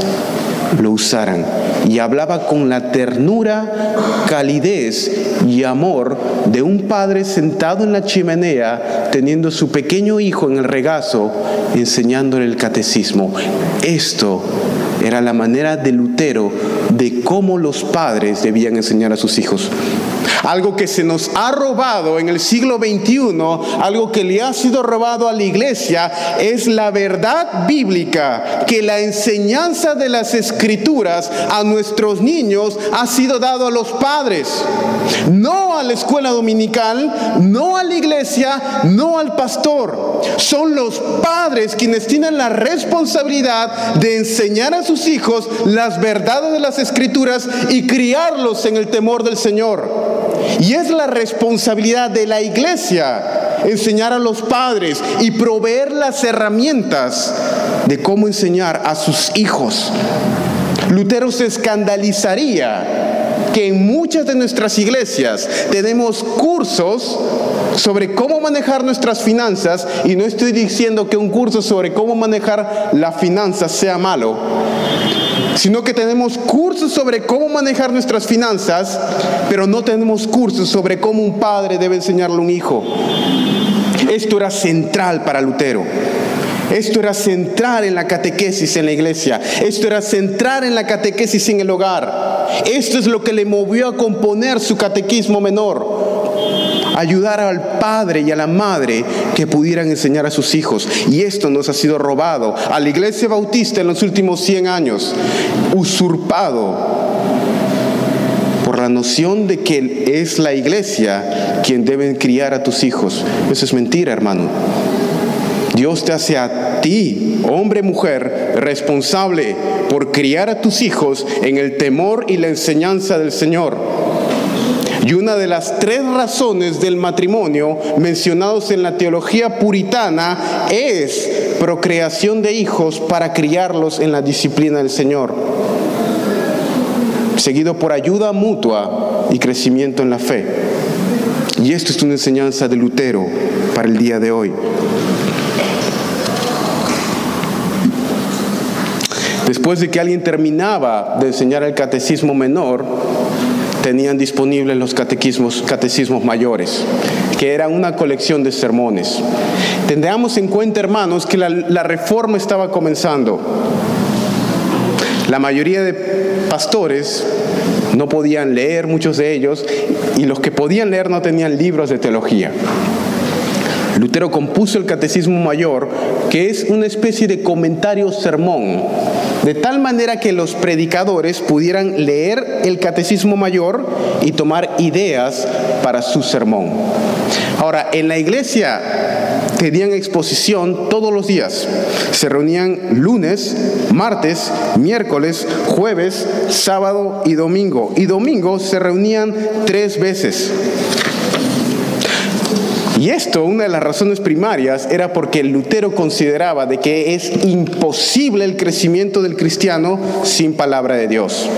lo usaran. Y hablaba con la ternura, calidez y amor de un padre sentado en la chimenea, teniendo su pequeño hijo en el regazo, enseñándole el catecismo. Esto era la manera de Lutero de cómo los padres debían enseñar a sus hijos. Algo que se nos ha robado en el siglo XXI, algo que le ha sido robado a la iglesia, es la verdad bíblica, que la enseñanza de las escrituras a nuestros niños ha sido dado a los padres, no a la escuela dominical, no a la iglesia, no al pastor. Son los padres quienes tienen la responsabilidad de enseñar a sus hijos las verdades de las escrituras y criarlos en el temor del Señor. Y es la responsabilidad de la iglesia enseñar a los padres y proveer las herramientas de cómo enseñar a sus hijos. Lutero se escandalizaría que en muchas de nuestras iglesias tenemos cursos sobre cómo manejar nuestras finanzas y no estoy diciendo que un curso sobre cómo manejar la finanzas sea malo, sino que tenemos cursos sobre cómo manejar nuestras finanzas, pero no tenemos cursos sobre cómo un padre debe enseñarle a un hijo. Esto era central para Lutero. Esto era centrar en la catequesis en la iglesia. Esto era centrar en la catequesis en el hogar. Esto es lo que le movió a componer su catequismo menor. Ayudar al padre y a la madre que pudieran enseñar a sus hijos. Y esto nos ha sido robado a la iglesia bautista en los últimos 100 años. Usurpado por la noción de que es la iglesia quien debe criar a tus hijos. Eso es mentira, hermano. Dios te hace a ti, hombre, mujer, responsable por criar a tus hijos en el temor y la enseñanza del Señor. Y una de las tres razones del matrimonio mencionados en la teología puritana es procreación de hijos para criarlos en la disciplina del Señor, seguido por ayuda mutua y crecimiento en la fe. Y esto es una enseñanza de Lutero para el día de hoy. Después de que alguien terminaba de enseñar el catecismo menor, tenían disponibles los catecismos mayores, que eran una colección de sermones. Tendríamos en cuenta, hermanos, que la reforma estaba comenzando. La mayoría de pastores no podían leer, muchos de ellos, y los que podían leer no tenían libros de teología. Lutero compuso el Catecismo Mayor, que es una especie de comentario sermón de tal manera que los predicadores pudieran leer el catecismo mayor y tomar ideas para su sermón. Ahora, en la iglesia tenían exposición todos los días. Se reunían lunes, martes, miércoles, jueves, sábado y domingo. Y domingo se reunían tres veces. Y esto, una de las razones primarias, era porque Lutero consideraba de que es imposible el crecimiento del cristiano sin palabra de Dios.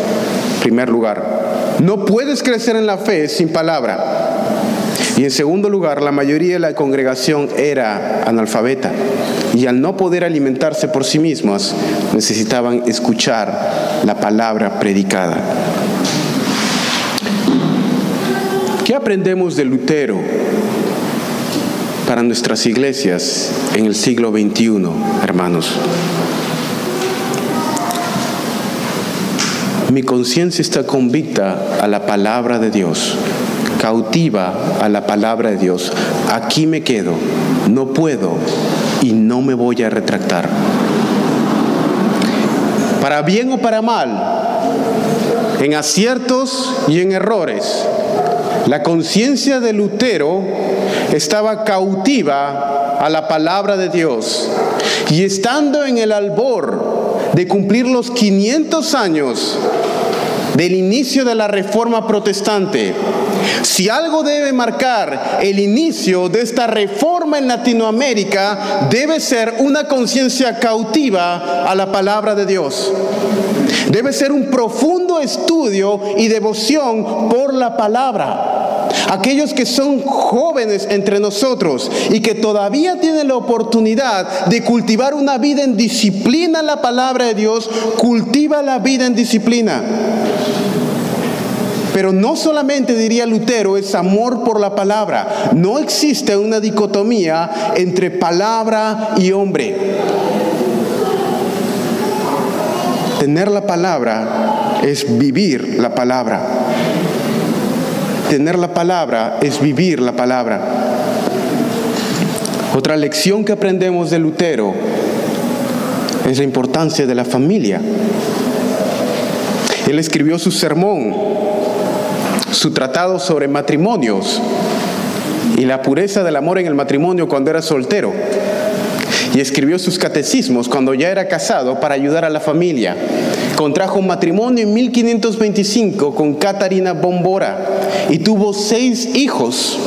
En primer lugar, no puedes crecer en la fe sin palabra. Y en segundo lugar, la mayoría de la congregación era analfabeta y al no poder alimentarse por sí mismas, necesitaban escuchar la palabra predicada. ¿Qué aprendemos de Lutero para nuestras iglesias en el siglo XXI, hermanos. Mi conciencia está convicta a la palabra de Dios, cautiva a la palabra de Dios. Aquí me quedo, no puedo y no me voy a retractar. Para bien o para mal, en aciertos y en errores, la conciencia de Lutero estaba cautiva a la palabra de Dios. Y estando en el albor de cumplir los 500 años del inicio de la reforma protestante, si algo debe marcar el inicio de esta reforma en Latinoamérica, debe ser una conciencia cautiva a la palabra de Dios. Debe ser un profundo estudio y devoción por la palabra aquellos que son jóvenes entre nosotros y que todavía tienen la oportunidad de cultivar una vida en disciplina la palabra de Dios, cultiva la vida en disciplina. Pero no solamente, diría Lutero, es amor por la palabra. No existe una dicotomía entre palabra y hombre. Tener la palabra es vivir la palabra. Tener la palabra es vivir la palabra. Otra lección que aprendemos de Lutero es la importancia de la familia. Él escribió su sermón, su tratado sobre matrimonios y la pureza del amor en el matrimonio cuando era soltero. Y escribió sus catecismos cuando ya era casado para ayudar a la familia. Contrajo un matrimonio en 1525 con Catarina Bombora y tuvo seis hijos.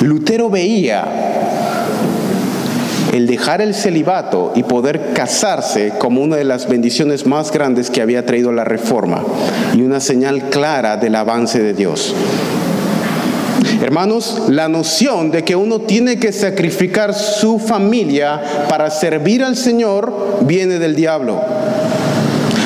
Lutero veía el dejar el celibato y poder casarse como una de las bendiciones más grandes que había traído la reforma y una señal clara del avance de Dios. Hermanos, la noción de que uno tiene que sacrificar su familia para servir al Señor viene del diablo.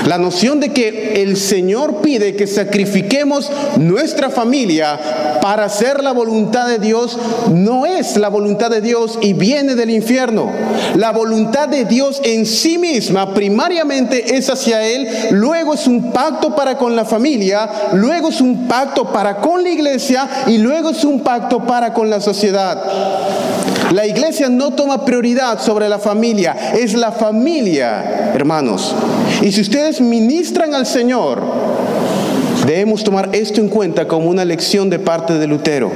La noción de que el Señor pide que sacrifiquemos nuestra familia para hacer la voluntad de Dios no es la voluntad de Dios y viene del infierno. La voluntad de Dios en sí misma primariamente es hacia Él, luego es un pacto para con la familia, luego es un pacto para con la iglesia y luego es un pacto para con la sociedad. La iglesia no toma prioridad sobre la familia, es la familia, hermanos. Y si ustedes ministran al Señor, debemos tomar esto en cuenta como una lección de parte de Lutero.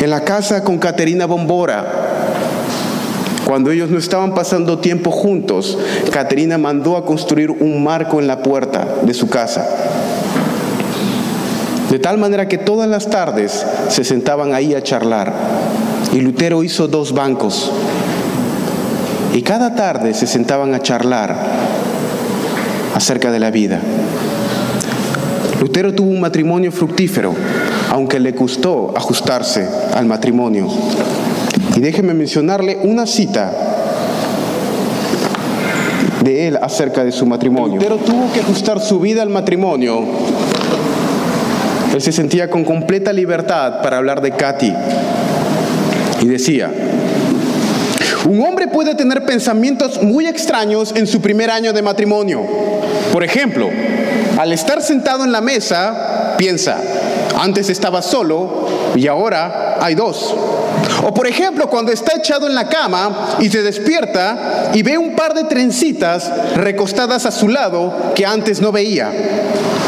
En la casa con Caterina Bombora, cuando ellos no estaban pasando tiempo juntos, Caterina mandó a construir un marco en la puerta de su casa. De tal manera que todas las tardes se sentaban ahí a charlar. Y Lutero hizo dos bancos. Y cada tarde se sentaban a charlar acerca de la vida. Lutero tuvo un matrimonio fructífero, aunque le costó ajustarse al matrimonio. Y déjeme mencionarle una cita de él acerca de su matrimonio. Lutero tuvo que ajustar su vida al matrimonio. Él se sentía con completa libertad para hablar de Katy y decía, un hombre puede tener pensamientos muy extraños en su primer año de matrimonio. Por ejemplo, al estar sentado en la mesa, piensa, antes estaba solo y ahora hay dos. Por ejemplo, cuando está echado en la cama y se despierta y ve un par de trencitas recostadas a su lado que antes no veía.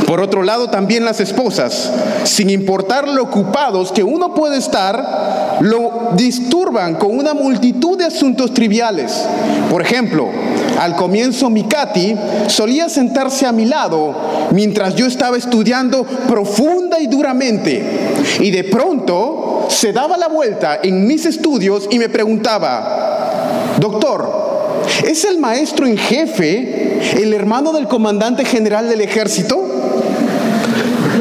Por otro lado, también las esposas, sin importar lo ocupados que uno puede estar, lo disturban con una multitud de asuntos triviales. Por ejemplo, al comienzo Mikati solía sentarse a mi lado mientras yo estaba estudiando profunda y duramente. Y de pronto se daba la vuelta en mis estudios y me preguntaba, doctor, ¿es el maestro en jefe el hermano del comandante general del ejército?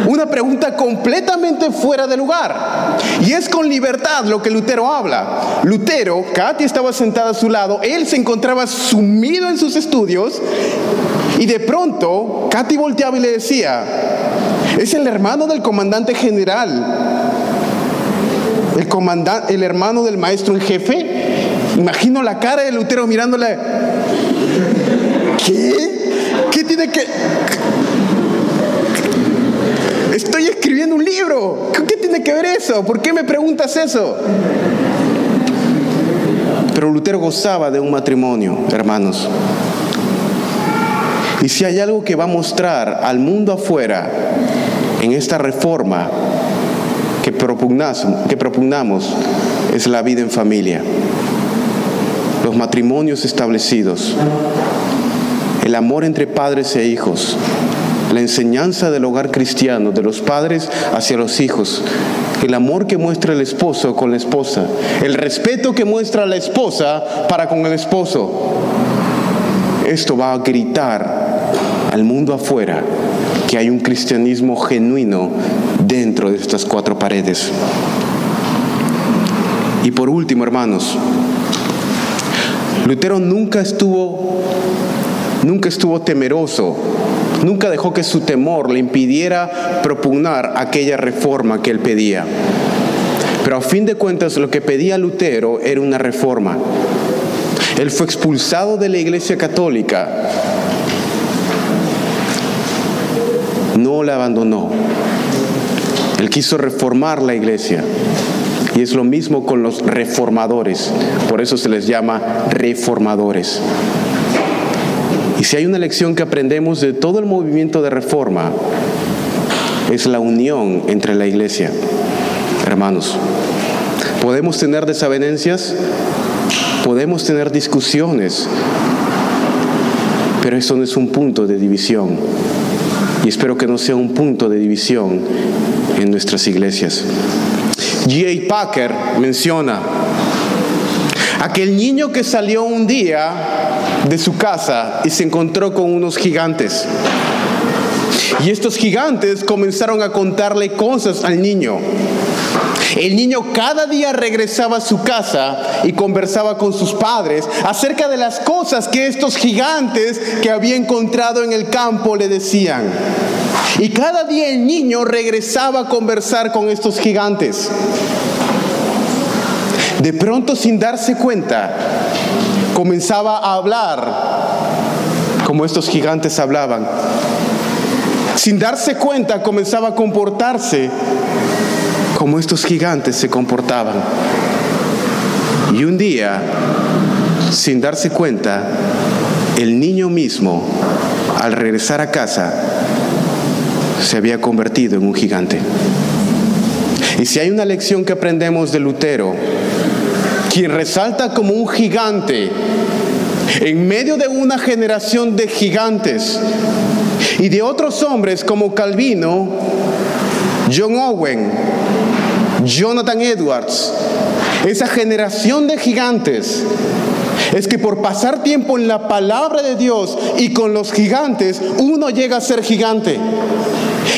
Una pregunta completamente fuera de lugar. Y es con libertad lo que Lutero habla. Lutero, Katy estaba sentada a su lado, él se encontraba sumido en sus estudios y de pronto Katy volteaba y le decía, es el hermano del comandante general, el, comandante, el hermano del maestro en jefe. Imagino la cara de Lutero mirándole. ¿Qué? ¿Qué tiene que.? Estoy escribiendo un libro. ¿Qué tiene que ver eso? ¿Por qué me preguntas eso? Pero Lutero gozaba de un matrimonio, hermanos. Y si hay algo que va a mostrar al mundo afuera en esta reforma que que propugnamos es la vida en familia, los matrimonios establecidos, el amor entre padres e hijos, la enseñanza del hogar cristiano, de los padres hacia los hijos, el amor que muestra el esposo con la esposa, el respeto que muestra la esposa para con el esposo. Esto va a gritar al mundo afuera que hay un cristianismo genuino dentro de estas cuatro paredes. Y por último, hermanos, Lutero nunca estuvo nunca estuvo temeroso Nunca dejó que su temor le impidiera propugnar aquella reforma que él pedía. Pero a fin de cuentas lo que pedía Lutero era una reforma. Él fue expulsado de la iglesia católica. No la abandonó. Él quiso reformar la iglesia. Y es lo mismo con los reformadores. Por eso se les llama reformadores. Y si hay una lección que aprendemos de todo el movimiento de reforma, es la unión entre la iglesia. Hermanos, podemos tener desavenencias, podemos tener discusiones, pero eso no es un punto de división. Y espero que no sea un punto de división en nuestras iglesias. G.A. Packer menciona, aquel niño que salió un día de su casa y se encontró con unos gigantes. Y estos gigantes comenzaron a contarle cosas al niño. El niño cada día regresaba a su casa y conversaba con sus padres acerca de las cosas que estos gigantes que había encontrado en el campo le decían. Y cada día el niño regresaba a conversar con estos gigantes. De pronto, sin darse cuenta, comenzaba a hablar como estos gigantes hablaban. Sin darse cuenta, comenzaba a comportarse como estos gigantes se comportaban. Y un día, sin darse cuenta, el niño mismo, al regresar a casa, se había convertido en un gigante. Y si hay una lección que aprendemos de Lutero, quien resalta como un gigante en medio de una generación de gigantes y de otros hombres como Calvino, John Owen, Jonathan Edwards, esa generación de gigantes, es que por pasar tiempo en la palabra de Dios y con los gigantes, uno llega a ser gigante.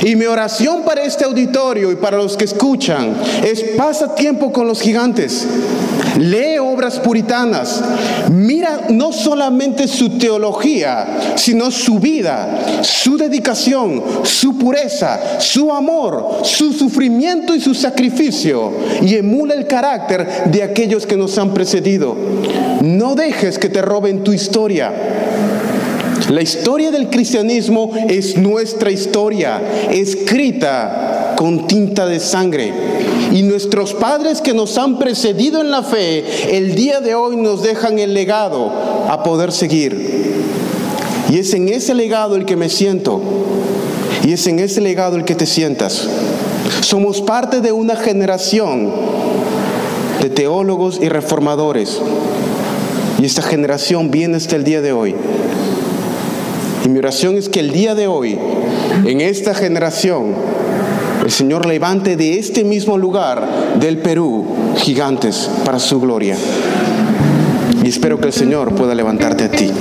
Y mi oración para este auditorio y para los que escuchan es pasa tiempo con los gigantes. Lee obras puritanas. Mira no solamente su teología, sino su vida, su dedicación, su pureza, su amor, su sufrimiento y su sacrificio. Y emula el carácter de aquellos que nos han precedido. No dejes que te roben tu historia. La historia del cristianismo es nuestra historia, escrita con tinta de sangre. Y nuestros padres que nos han precedido en la fe, el día de hoy nos dejan el legado a poder seguir. Y es en ese legado el que me siento. Y es en ese legado el que te sientas. Somos parte de una generación de teólogos y reformadores. Y esta generación viene hasta el día de hoy. Y mi oración es que el día de hoy, en esta generación, el Señor levante de este mismo lugar del Perú gigantes para su gloria. Y espero que el Señor pueda levantarte a ti.